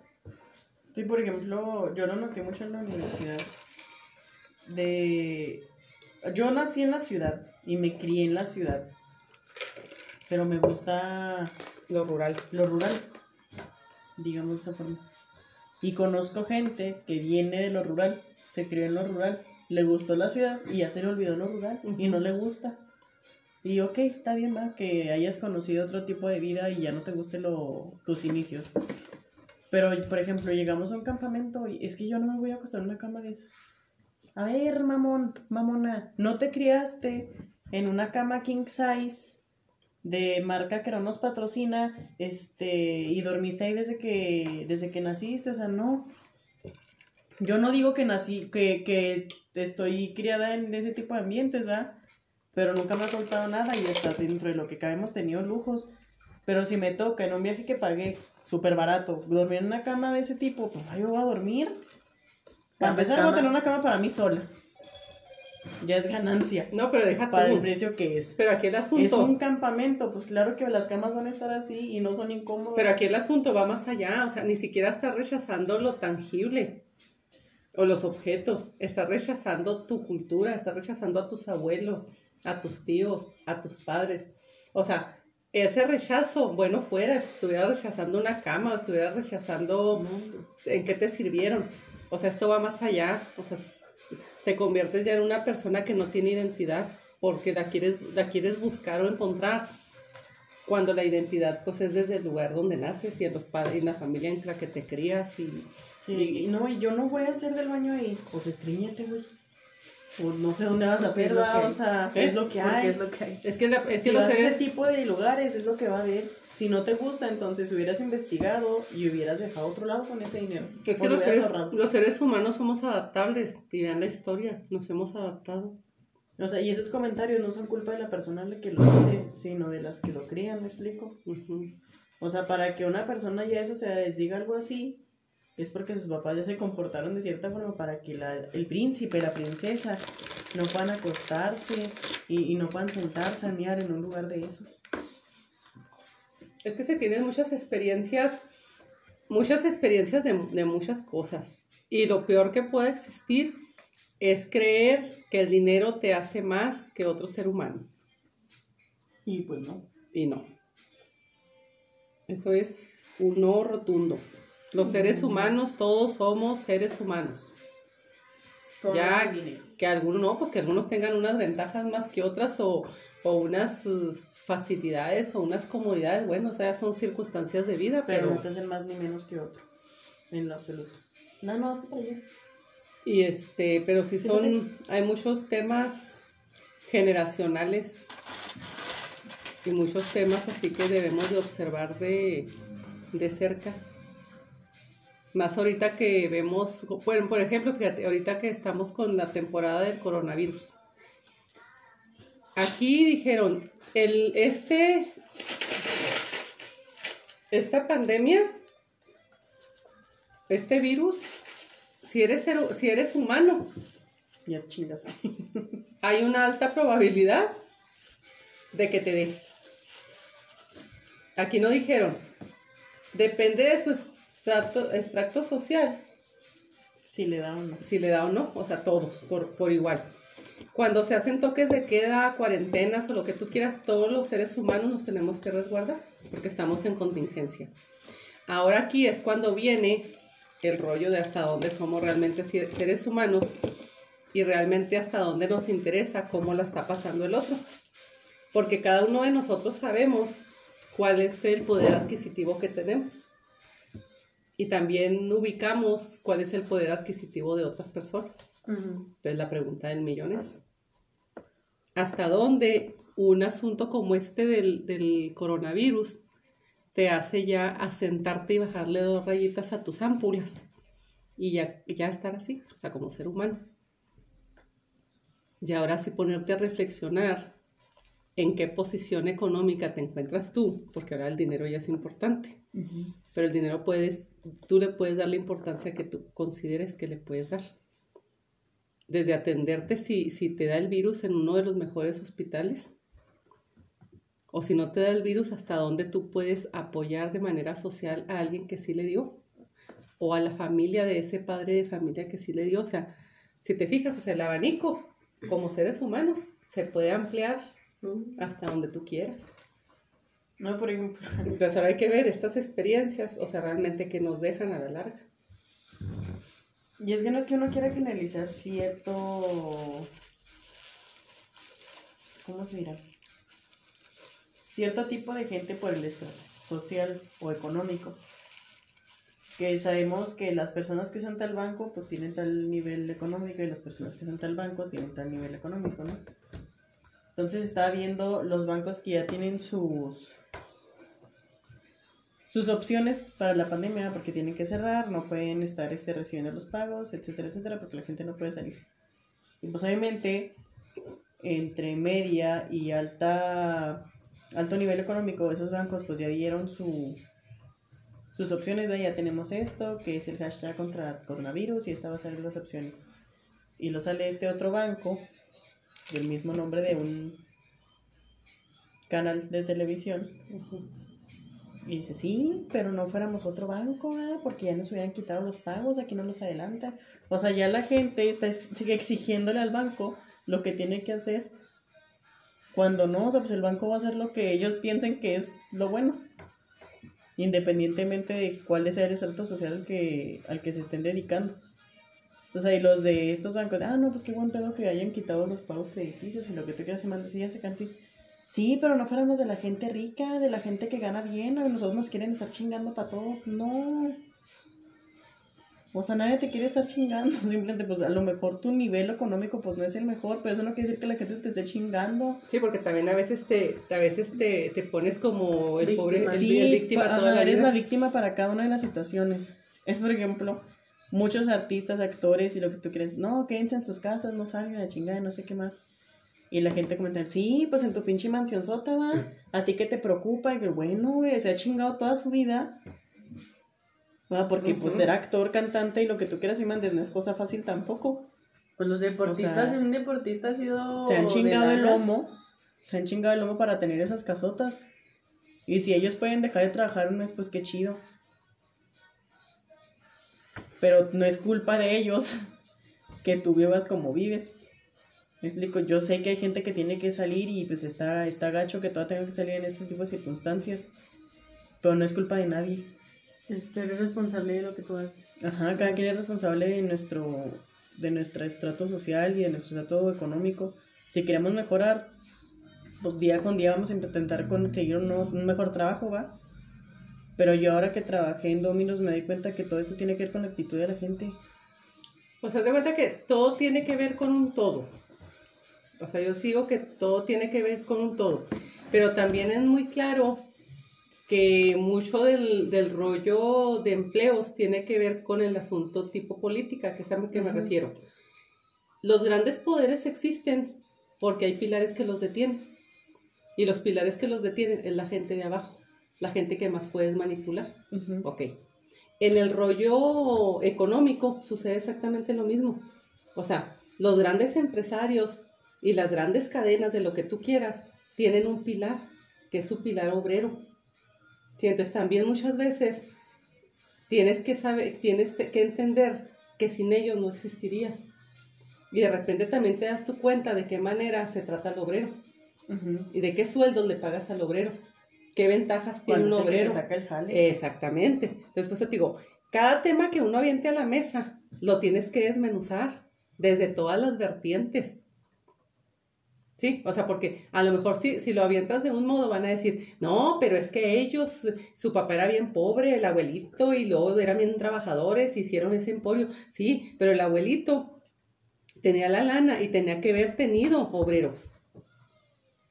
Sí, por ejemplo, yo lo noté mucho en la universidad. De. Yo nací en la ciudad y me crié en la ciudad. Pero me gusta Lo rural. lo rural, digamos de esa forma. Y conozco gente que viene de lo rural, se crió en lo rural, le gustó la ciudad y ya se le olvidó lo rural y no le gusta. Y ok, está bien, va, que hayas conocido otro tipo de vida y ya no te guste lo, tus inicios. Pero, por ejemplo, llegamos a un campamento y es que yo no me voy a acostar en una cama de esas. A ver, mamón, mamona, ¿no te criaste en una cama king size de marca que no nos patrocina, este, y dormiste ahí desde que, desde que naciste? O sea, no. Yo no digo que nací, que, que estoy criada en ese tipo de ambientes, ¿va? Pero nunca me ha faltado nada y hasta dentro de lo que cabe hemos tenido lujos. Pero si me toca en un viaje que pagué, súper barato, dormir en una cama de ese tipo, pues yo voy a dormir. Para empezar, voy a tener una cama para mí sola. Ya es ganancia. No, pero deja Para tú. el precio que es. Pero aquí el asunto. Es un campamento, pues claro que las camas van a estar así y no son incómodas. Pero aquí el asunto va más allá, o sea, ni siquiera está rechazando lo tangible o los objetos, está rechazando tu cultura, está rechazando a tus abuelos, a tus tíos, a tus padres. O sea, ese rechazo, bueno, fuera, estuviera rechazando una cama, o estuviera rechazando en qué te sirvieron. O sea, esto va más allá, o sea, te conviertes ya en una persona que no tiene identidad porque la quieres, la quieres buscar o encontrar cuando la identidad pues es desde el lugar donde naces y en los padres y en la familia en la que te crías y Sí, y no, y yo no voy a hacer del baño ahí. Pues estreñete, güey. Pues no sé dónde vas a Porque es hacer, o sea, ¿Eh? es lo que hay. es lo que hay. es que, la- es que Si los vas a seres ese tipo de lugares es lo que va a haber. Si no te gusta, entonces hubieras investigado y hubieras viajado a otro lado con ese dinero. es que los seres, los seres humanos somos adaptables y vean la historia, nos hemos adaptado. O sea, y esos comentarios no son culpa de la persona la que lo dice, sino de las que lo crían, ¿me explico? Ujú. O sea, para que una persona ya eso se les diga algo así, es porque sus papás ya se comportaron de cierta forma para que la, el príncipe, la princesa, no puedan acostarse y, y no puedan sentarse a miar en un lugar de esos. Es que se tienen muchas experiencias, muchas experiencias de, de muchas cosas. Y lo peor que puede existir es creer que el dinero te hace más que otro ser humano. Y pues no. Y no. Eso es un no rotundo. Los seres humanos, todos somos seres humanos. Ya, que algunos no, pues que algunos tengan unas ventajas más que otras o, o unas uh, facilidades o unas comodidades. Bueno, o sea, son circunstancias de vida, Pero pero... no te hacen más ni menos que otro. En lo absoluto. No, no, hasta para allá. Y este, pero sí son, hay muchos temas generacionales y muchos temas así que debemos de observar de, de cerca. Más ahorita que vemos, bueno, por ejemplo, fíjate, ahorita que estamos con la temporada del coronavirus. Aquí dijeron, el, este, esta pandemia, este virus, si eres, ser- si eres humano, Ya chingaste. hay una alta probabilidad de que te dé. Aquí no dijeron, depende de su estrato, extracto social, Si le da o no. si le da o no, o sea, todos por, por igual. Cuando se hacen toques de queda, cuarentenas o lo que tú quieras, todos los seres humanos nos tenemos que resguardar porque estamos en contingencia. Ahora aquí es cuando viene el rollo de hasta dónde somos realmente seres humanos y realmente hasta dónde nos interesa cómo la está pasando el otro. Porque cada uno de nosotros sabemos cuál es el poder adquisitivo que tenemos. Y también ubicamos cuál es el poder adquisitivo de otras personas. Entonces la pregunta del millón es, ¿hasta dónde un asunto como este del, del coronavirus te hace ya asentarte y bajarle dos rayitas a tus ámpulas y ya, ya estar así, o sea, como ser humano? Y ahora sí ponerte a reflexionar en qué posición económica te encuentras tú, porque ahora el dinero ya es importante, pero el dinero puedes, tú le puedes dar la importancia que tú consideres que le puedes dar. Desde atenderte si, si te da el virus en uno de los mejores hospitales o si no te da el virus, hasta dónde tú puedes apoyar de manera social a alguien que sí le dio o a la familia de ese padre de familia que sí le dio. O sea, si te fijas, o sea, el abanico como seres humanos se puede ampliar hasta donde tú quieras. No, por ejemplo. Entonces ahora hay que ver estas experiencias, o sea, realmente que nos dejan a la larga. Y es que no es que uno quiera generalizar cierto. ¿Cómo se dirá? cierto tipo de gente por el estrato social o económico. Que sabemos que las personas que usan tal banco pues tienen tal nivel económico y las personas que usan tal banco tienen tal nivel económico, ¿no? Entonces está viendo los bancos que ya tienen sus sus opciones para la pandemia porque tienen que cerrar, no pueden estar este, recibiendo los pagos, etcétera, etcétera, porque la gente no puede salir. Y pues obviamente entre media y alta alto nivel económico, esos bancos pues ya dieron su sus opciones, ya tenemos esto, que es el hashtag contra coronavirus y esta va a ser las opciones. Y lo sale este otro banco del mismo nombre de un canal de televisión. Y dice, sí, pero no fuéramos otro banco, ah, porque ya nos hubieran quitado los pagos, aquí no nos adelanta. O sea, ya la gente está sigue exigiéndole al banco lo que tiene que hacer. Cuando no, o sea, pues el banco va a hacer lo que ellos piensen que es lo bueno. Independientemente de cuál es el estrato social al que, al que se estén dedicando. O sea, y los de estos bancos, ah, no, pues qué buen pedo que hayan quitado los pagos crediticios y lo que te quieras y mandas y ya se cansan. Sí, pero no fuéramos de la gente rica, de la gente que gana bien, a nosotros nos quieren estar chingando para todo. No. O sea, nadie te quiere estar chingando. Simplemente, pues a lo mejor tu nivel económico, pues no es el mejor, pero eso no quiere decir que la gente te esté chingando. Sí, porque también a veces te, a veces te, te pones como el pobre, el, sí, víctima toda la eres la víctima para cada una de las situaciones. Es, por ejemplo, muchos artistas, actores y lo que tú quieres. No, quédense en sus casas, no salgan a chingar, no sé qué más. Y la gente comenta, sí, pues en tu pinche mansión sota, va. ¿A ti qué te preocupa? Y que bueno, se ha chingado toda su vida. ¿va? Porque pues ser actor, cantante y lo que tú quieras y mandes no es cosa fácil tampoco. Pues los deportistas, un deportista ha sido... Se han chingado el lomo, se han chingado el lomo para tener esas casotas. Y si ellos pueden dejar de trabajar un mes, pues qué chido. Pero no es culpa de ellos que tú vivas como vives. Me explico, yo sé que hay gente que tiene que salir y pues está, está gacho que todavía tenga que salir en este tipo de circunstancias. Pero no es culpa de nadie. Tú eres responsable de lo que tú haces. Ajá, cada quien es responsable de nuestro, de nuestro estrato social y de nuestro estrato económico. Si queremos mejorar, pues día con día vamos a intentar conseguir un, un mejor trabajo, ¿va? Pero yo ahora que trabajé en Dominos me doy cuenta que todo esto tiene que ver con la actitud de la gente. O sea, te cuenta que todo tiene que ver con un todo. O sea, yo sigo que todo tiene que ver con un todo. Pero también es muy claro que mucho del, del rollo de empleos tiene que ver con el asunto tipo política, que es a lo que me refiero. Los grandes poderes existen porque hay pilares que los detienen. Y los pilares que los detienen es la gente de abajo, la gente que más puedes manipular. Ok. En el rollo económico sucede exactamente lo mismo. O sea, los grandes empresarios y las grandes cadenas de lo que tú quieras tienen un pilar, que es su pilar obrero. ¿Sí? Entonces también muchas veces tienes que saber, tienes que entender que sin ellos no existirías. Y de repente también te das tu cuenta de qué manera se trata al obrero. Y de qué sueldos le pagas al obrero. ¿Qué ventajas tiene un obrero? saca el jale. Exactamente. Entonces, pues te digo, cada tema que uno aviente a la mesa, lo tienes que desmenuzar desde todas las vertientes. Sí, o sea, porque a lo mejor si, si lo avientas de un modo van a decir, no, pero es que ellos, su papá era bien pobre, el abuelito, y luego eran bien trabajadores, hicieron ese emporio. Sí, pero el abuelito tenía la lana y tenía que haber tenido obreros.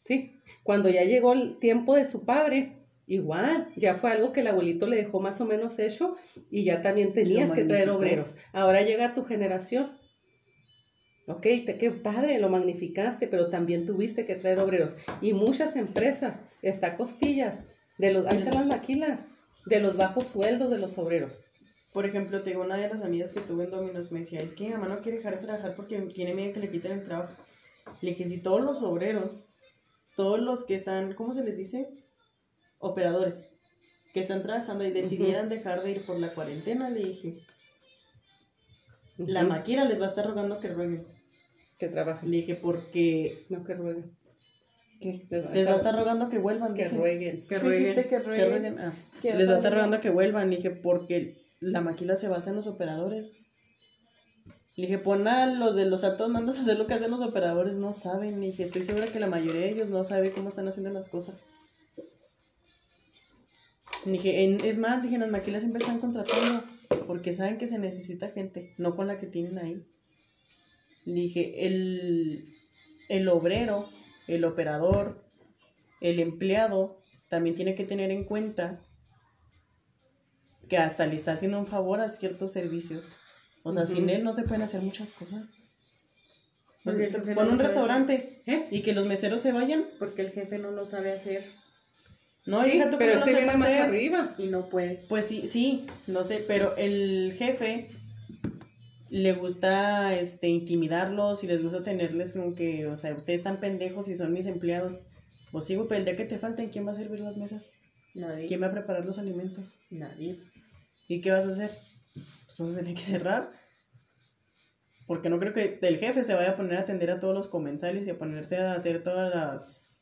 Sí, cuando ya llegó el tiempo de su padre, igual, ya fue algo que el abuelito le dejó más o menos hecho y ya también tenías que traer obreros. Ahora llega tu generación Ok, te, qué padre, lo magnificaste, pero también tuviste que traer obreros. Y muchas empresas, está costillas, de los, ahí están las maquilas, de los bajos sueldos de los obreros. Por ejemplo, tengo una de las amigas que tuve en Dominos, me decía, es que mi mamá no quiere dejar de trabajar porque tiene miedo que le quiten el trabajo. Le dije, si todos los obreros, todos los que están, ¿cómo se les dice? Operadores, que están trabajando y decidieran dejar de ir por la cuarentena, le dije, la maquila les va a estar rogando que rueguen que trabajen. Le dije, porque... No, que rueguen. ¿Qué? Les va, a estar rogando que vuelvan. Que rueguen. Que rueguen. Que rueguen. Ah. les va a estar rogando que vuelvan. Le dije, porque la maquila se basa en los operadores. Le dije, pon a los de los altos mandos a hacer lo que hacen los operadores, no saben. Le dije, estoy segura que la mayoría de ellos no sabe cómo están haciendo las cosas. Dije, en- es más, dije, las maquilas siempre están contratando porque saben que se necesita gente, no con la que tienen ahí. Dije, el, el obrero, el operador, el empleado también tiene que tener en cuenta que hasta le está haciendo un favor a ciertos servicios. O sea, sin él no se pueden hacer muchas cosas. El jefe pon no un restaurante ¿Eh? y que los meseros se vayan. Porque el jefe no lo sabe hacer No, Sí, hija, tú que pero no este viene más hacer. arriba. y no puede. Pues sí, sí, no sé, pero el jefe le gusta este intimidarlos y les gusta tenerles como que, o sea, ustedes están pendejos y son mis empleados. Pues sí, pero el día que te falten, ¿quién va a servir las mesas? Nadie. ¿Quién va a preparar los alimentos? Nadie. ¿Y qué vas a hacer? Pues vas a tener que cerrar. Porque no creo que el jefe se vaya a poner a atender a todos los comensales y a ponerse a hacer todas las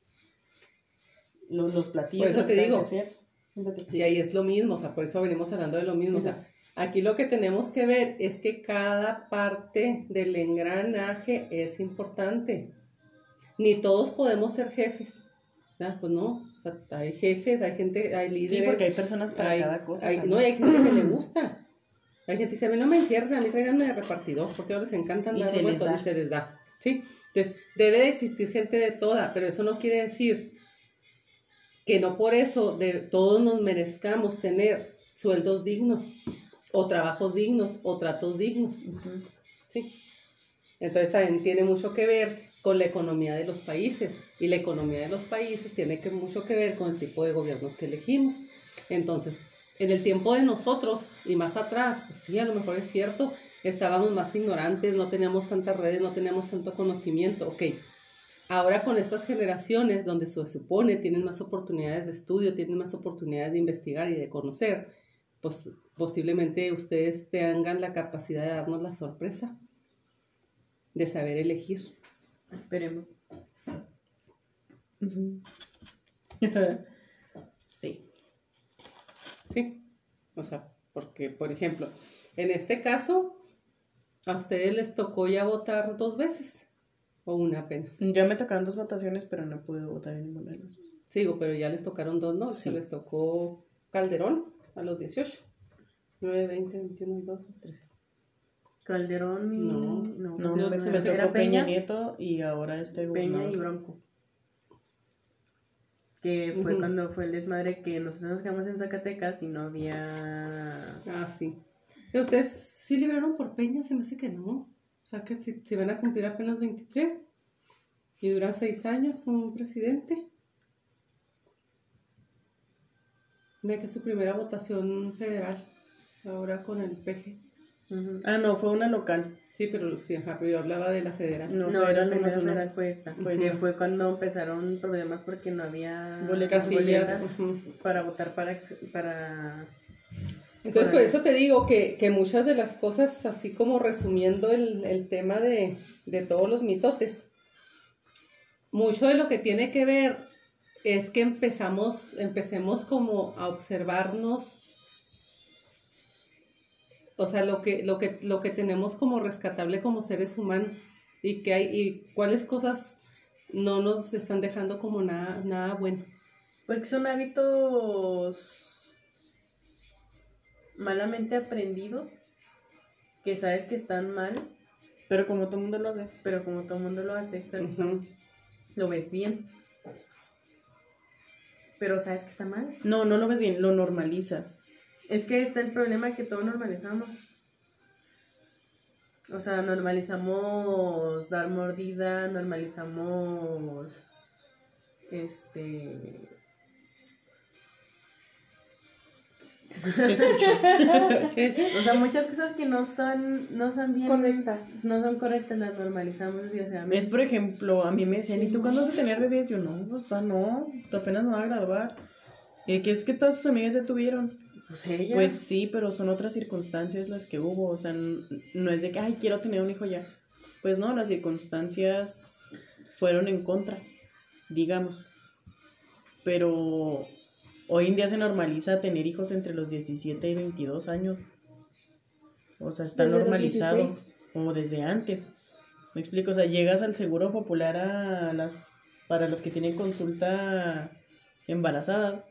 los, los platillos Por eso que te digo. Y ahí es lo mismo, o sea, por eso venimos hablando de lo mismo. O sea, aquí lo que tenemos que ver es que cada parte del engranaje es importante. Ni todos podemos ser jefes. ¿verdad? Pues no, o sea, hay jefes, hay gente, hay Sí, líderes. porque hay personas para hay- cada cosa. hay- no, y hay gente que le gusta. Hay gente que dice, a mí no me encierran, a mí tráiganme de repartidor, porque ahora les encanta Y andar se les vueltos da. y se les da. ¿sí? Entonces, debe de existir gente de toda, pero eso no quiere decir que no por eso de, todos nos merezcamos tener sueldos dignos, o trabajos dignos, o tratos dignos. ¿sí? Entonces también tiene mucho que ver con la economía de los países y la economía de los países tiene que mucho que ver con el tipo de gobiernos que elegimos. Entonces, en el tiempo de nosotros y más atrás, pues sí, a lo mejor es cierto, estábamos más ignorantes, no teníamos tantas redes, no teníamos tanto conocimiento, ok. Ahora con estas generaciones donde se supone tienen más oportunidades de estudio, tienen más oportunidades de investigar y de conocer, pues posiblemente ustedes tengan la capacidad de darnos la sorpresa de saber elegir. Esperemos. Sí. Sí. O sea, porque, por ejemplo, en este caso, a ustedes les tocó ya votar dos veces o una apenas. Ya me tocaron dos votaciones, pero no pude votar en ninguna de las dos. Sigo, pero ya les tocaron dos, ¿no? Sí. Se les tocó Calderón a los 18. 9, 20, 21, 2, 3. Calderón y... No, no, No, No, me, se me me tocó Peña, Peña, Nieto y ahora este Peña gobernador. y Bronco. Que fue cuando fue el desmadre que nosotros nos quedamos en Zacatecas y no había... Ah, sí. Pero ustedes sí libraron por Peña, se me hace que no. O sea, que si, si van a cumplir apenas 23 y duran 6 años un presidente. Ve que es su primera votación federal, ahora con el PG. Ujú. Ah, no, fue una local. Sí, pero sí, ajá, pero yo hablaba de la federal. No, No, era la federal fue esta. Fue que esta. fue cuando empezaron problemas porque no había Boletas, Casillas. boletas para votar para, para Entonces, Por eso te digo que, que muchas de las cosas, así como resumiendo el, el tema de, de todos los mitotes, mucho de lo que tiene que ver es que empezamos, empecemos como a observarnos, o sea, lo que, lo que, lo que tenemos como rescatable como seres humanos y que hay, y cuáles cosas no nos están dejando como nada, nada bueno. Porque son hábitos malamente aprendidos que sabes que están mal, Pero como todo el mundo lo hace. pero como todo el mundo lo hace, exacto, Ujú. lo ves bien. Pero sabes que está mal. No, no lo ves bien, lo normalizas. Es que está el problema que todo normalizamos. O sea, normalizamos dar mordida, normalizamos este. ¿Qué es? O sea, muchas cosas que no son, no son bien Correctas. No son correctas, las normalizamos desgraciadamente. Es, por ejemplo, a mí me decían, ¿y tú cuándo vas a tener bebés? Yo, no, pues no, apenas me voy a graduar. Eh, que es que todas tus amigas ya tuvieron. Pues ella. Pues sí, pero son otras circunstancias las que hubo. O sea, no es de que, ay, quiero tener un hijo ya. Pues no, las circunstancias fueron en contra, digamos. Pero hoy en día se normaliza tener hijos entre los 17 y 22 años. O sea, está Desde normalizado. 16. O desde antes. Me explico, o sea, llegas al seguro popular a las para las que tienen consulta embarazadas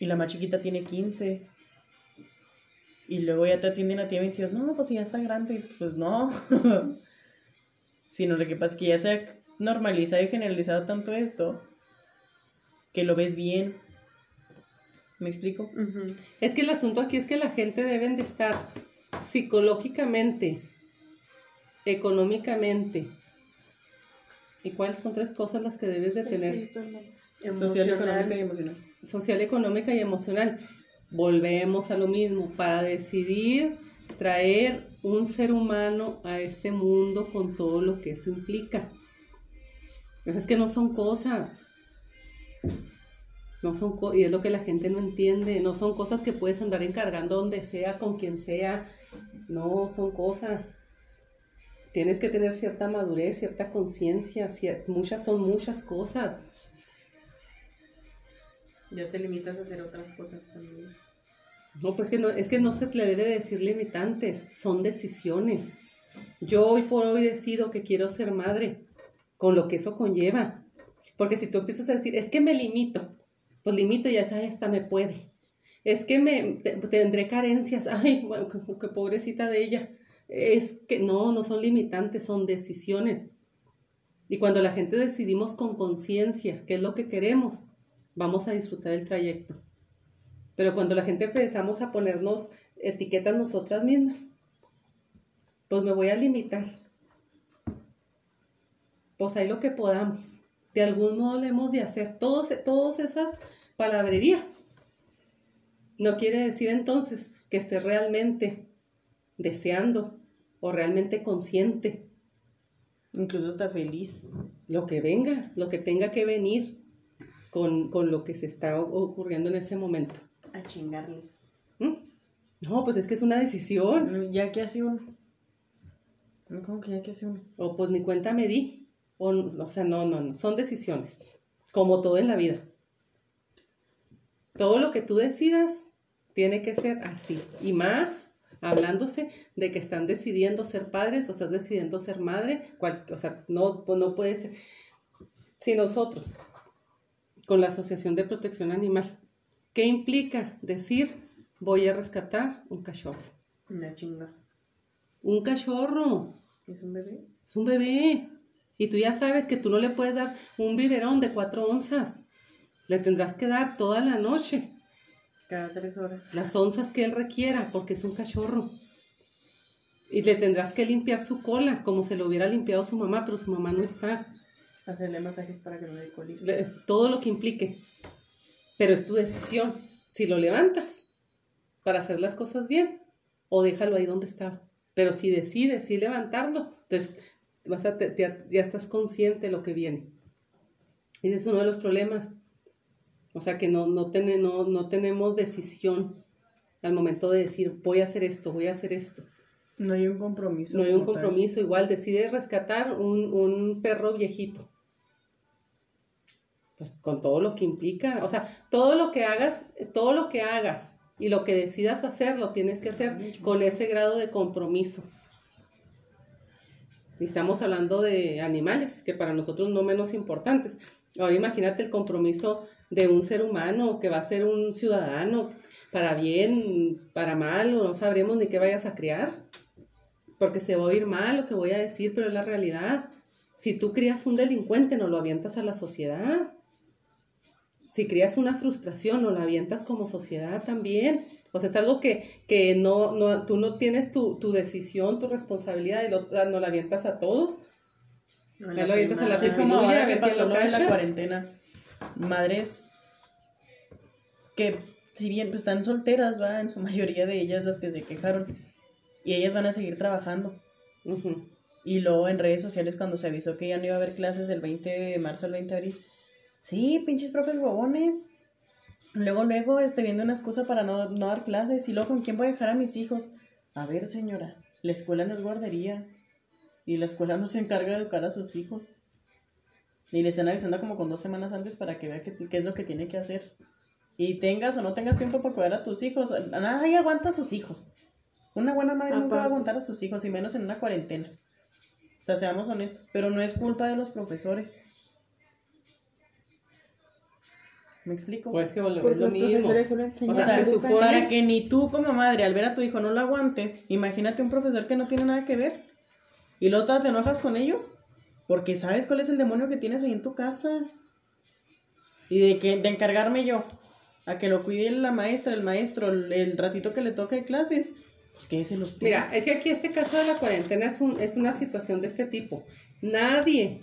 Y la más chiquita tiene 15. Y luego ya te atienden a ti a 22. No, pues ya está grande. Pues no. Sino lo que pasa es que ya se ha normalizado y generalizado tanto esto que lo ves bien. ¿Me explico? Es que el asunto aquí es que la gente deben de estar psicológicamente, económicamente. ¿Y cuáles son tres cosas las que debes de tener? Social, económica y emocional. Social, económica y emocional. Volvemos a lo mismo, para decidir traer un ser humano a este mundo con todo lo que eso implica. Es que no son cosas. No son y es lo que la gente no entiende. No son cosas que puedes andar encargando donde sea, con quien sea. No, son cosas. Tienes que tener cierta madurez, cierta conciencia. Muchas son muchas cosas. Ya te limitas a hacer otras cosas también. No, pues que no, es que no se le debe decir limitantes, son decisiones. Yo hoy por hoy decido que quiero ser madre, con lo que eso conlleva. Porque si tú empiezas a decir, es que me limito, pues limito ya sabes, hasta me puede. Es que me tendré carencias, ay, qué pobrecita de ella. Es que no, no son limitantes, son decisiones. Y cuando la gente decidimos con conciencia qué es lo que queremos, vamos a disfrutar el trayecto. Pero cuando la gente empezamos a ponernos etiquetas nosotras mismas, pues me voy a limitar. Pues ahí lo que podamos. De algún modo le hemos de hacer todos, todas esas palabrerías. No quiere decir entonces que esté realmente deseando o realmente consciente. Incluso está feliz. Lo que venga, lo que tenga que venir con, con lo que se está ocurriendo en ese momento a chingarle. ¿Mm? No, pues es que es una decisión. Ya que hace uno. ¿Cómo que ya que hace uno? O pues ni cuenta me di. O, o sea, no, no, no. Son decisiones. Como todo en la vida. Todo lo que tú decidas tiene que ser así. Y más hablándose de que están decidiendo ser padres o estás decidiendo ser madre. o sea, no, pues no puede ser. Si nosotros, con la Asociación de Protección Animal, ¿Qué implica decir voy a rescatar un cachorro? Una chinga. Un cachorro. ¿Es un bebé? Es un bebé. Y tú ya sabes que tú no le puedes dar un biberón de cuatro onzas. Le tendrás que dar toda la noche. Cada tres horas. Las onzas que él requiera, porque es un cachorro. Y le tendrás que limpiar su cola, como se lo hubiera limpiado su mamá, pero su mamá no está. Hacerle masajes para que no le colite. Todo lo que implique pero es tu decisión si lo levantas para hacer las cosas bien o déjalo ahí donde está. Pero si decides sí levantarlo, entonces vas a ya estás consciente de lo que viene. Ese es uno de los problemas. O sea que no, no, no, tenemos decisión al momento de decir voy a hacer esto, voy a hacer esto. No hay un compromiso. No hay un compromiso. Igual decides rescatar un, un perro viejito pues con todo lo que implica, o sea, todo lo que hagas, todo lo que hagas y lo que decidas hacer, lo tienes que hacer con ese grado de compromiso. Y estamos hablando de animales, que para nosotros no menos importantes. Ahora imagínate el compromiso de un ser humano que va a ser un ciudadano, para bien, para mal, o no sabremos ni qué vayas a criar, porque se va a oír mal lo que voy a decir, pero es la realidad. Si tú crías un delincuente, no lo avientas a la sociedad si creas una frustración o la avientas como sociedad también. O sea, es algo que, que no, no, tú no tienes tu, tu decisión, tu responsabilidad, y lo, no la avientas a todos. No, lo avientas a la Es como ahora que pasó lo de la cuarentena. Madres que, si bien pues, están solteras, va, en su mayoría de ellas las que se quejaron, y ellas van a seguir trabajando. Y luego en redes sociales, cuando se avisó que ya no iba a haber clases del 20 de marzo al 20 de abril, Sí, pinches profes huevones. Luego, luego, este, viendo una excusa para no, dar clases. Y luego, ¿con quién voy a dejar a mis hijos? A ver, señora, la escuela no es guardería. Y la escuela no se encarga de educar a sus hijos. Y le están avisando como con dos semanas antes para que vea qué, es lo que tiene que hacer. Y tengas o no tengas tiempo para cuidar a tus hijos. Nadie aguanta a sus hijos. Una buena madre nunca va a aguantar a sus hijos, y menos en una cuarentena. O sea, seamos honestos. Pero no es culpa de los profesores. ¿Me explico? Pues que volvemos lo los mismo. profesores solo enseñan. O sea, se educan. supone- Para que ni tú como madre al ver a tu hijo no lo aguantes, imagínate un profesor que no tiene nada que ver. Y luego te enojas con ellos. Porque sabes cuál es el demonio que tienes ahí en tu casa. Y de que de encargarme yo a que lo cuide la maestra, el maestro, el, el ratito que le toca de clases. Pues que se los Mira, es que aquí este caso de la cuarentena es, un- es una situación de este tipo. Nadie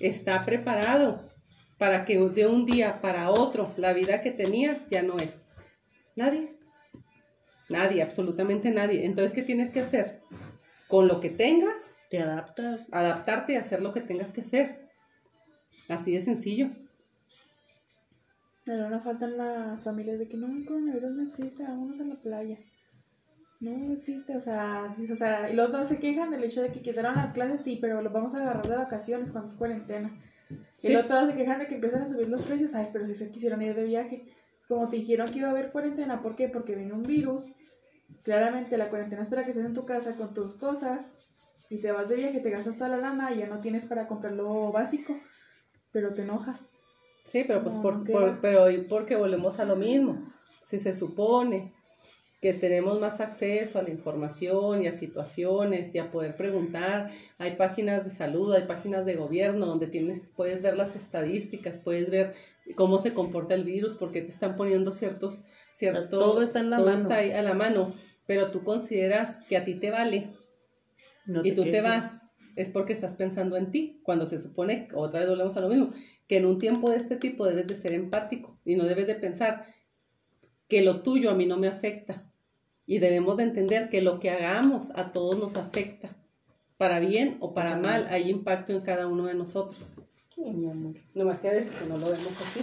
está preparado para que de un día para otro la vida que tenías ya no es. Nadie. Nadie, absolutamente nadie. Entonces, ¿qué tienes que hacer? Con lo que tengas, te adaptas. adaptarte y hacer lo que tengas que hacer. Así de sencillo. Pero no faltan las familias de que no, el coronavirus no existe, vámonos a la playa. No, no existe, o sea, o sea, y los dos se quejan del hecho de que quitaron las clases, sí, pero los vamos a agarrar de vacaciones cuando es cuarentena. Sí. Y todos se quejan de que empiezan a subir los precios, ay, pero si se quisieron ir de viaje. Como te dijeron que iba a haber cuarentena, ¿por qué? Porque vino un virus. Claramente la cuarentena es para que estés en tu casa con tus cosas y te vas de viaje, te gastas toda la lana y ya no tienes para comprar lo básico, pero te enojas. Sí, pero pues No, por, por- pero y porque volvemos a lo mismo. Si se supone que tenemos más acceso a la información y a situaciones y a poder preguntar, hay páginas de salud, hay páginas de gobierno donde tienes, puedes ver las estadísticas, puedes ver cómo se comporta el virus, porque te están poniendo ciertos, ciertos, todo está en la todo mano. está ahí a la mano, pero tú consideras que a ti te vale No y tú te vas, es porque estás pensando en ti, cuando se supone, otra vez volvemos a lo mismo, que en un tiempo de este tipo debes de ser empático y no debes de pensar que lo tuyo a mí no me afecta. Y debemos de entender que lo que hagamos a todos nos afecta. Para bien o para mal hay impacto en cada uno de nosotros. Sí, mi amor. No más que a veces que no lo vemos así.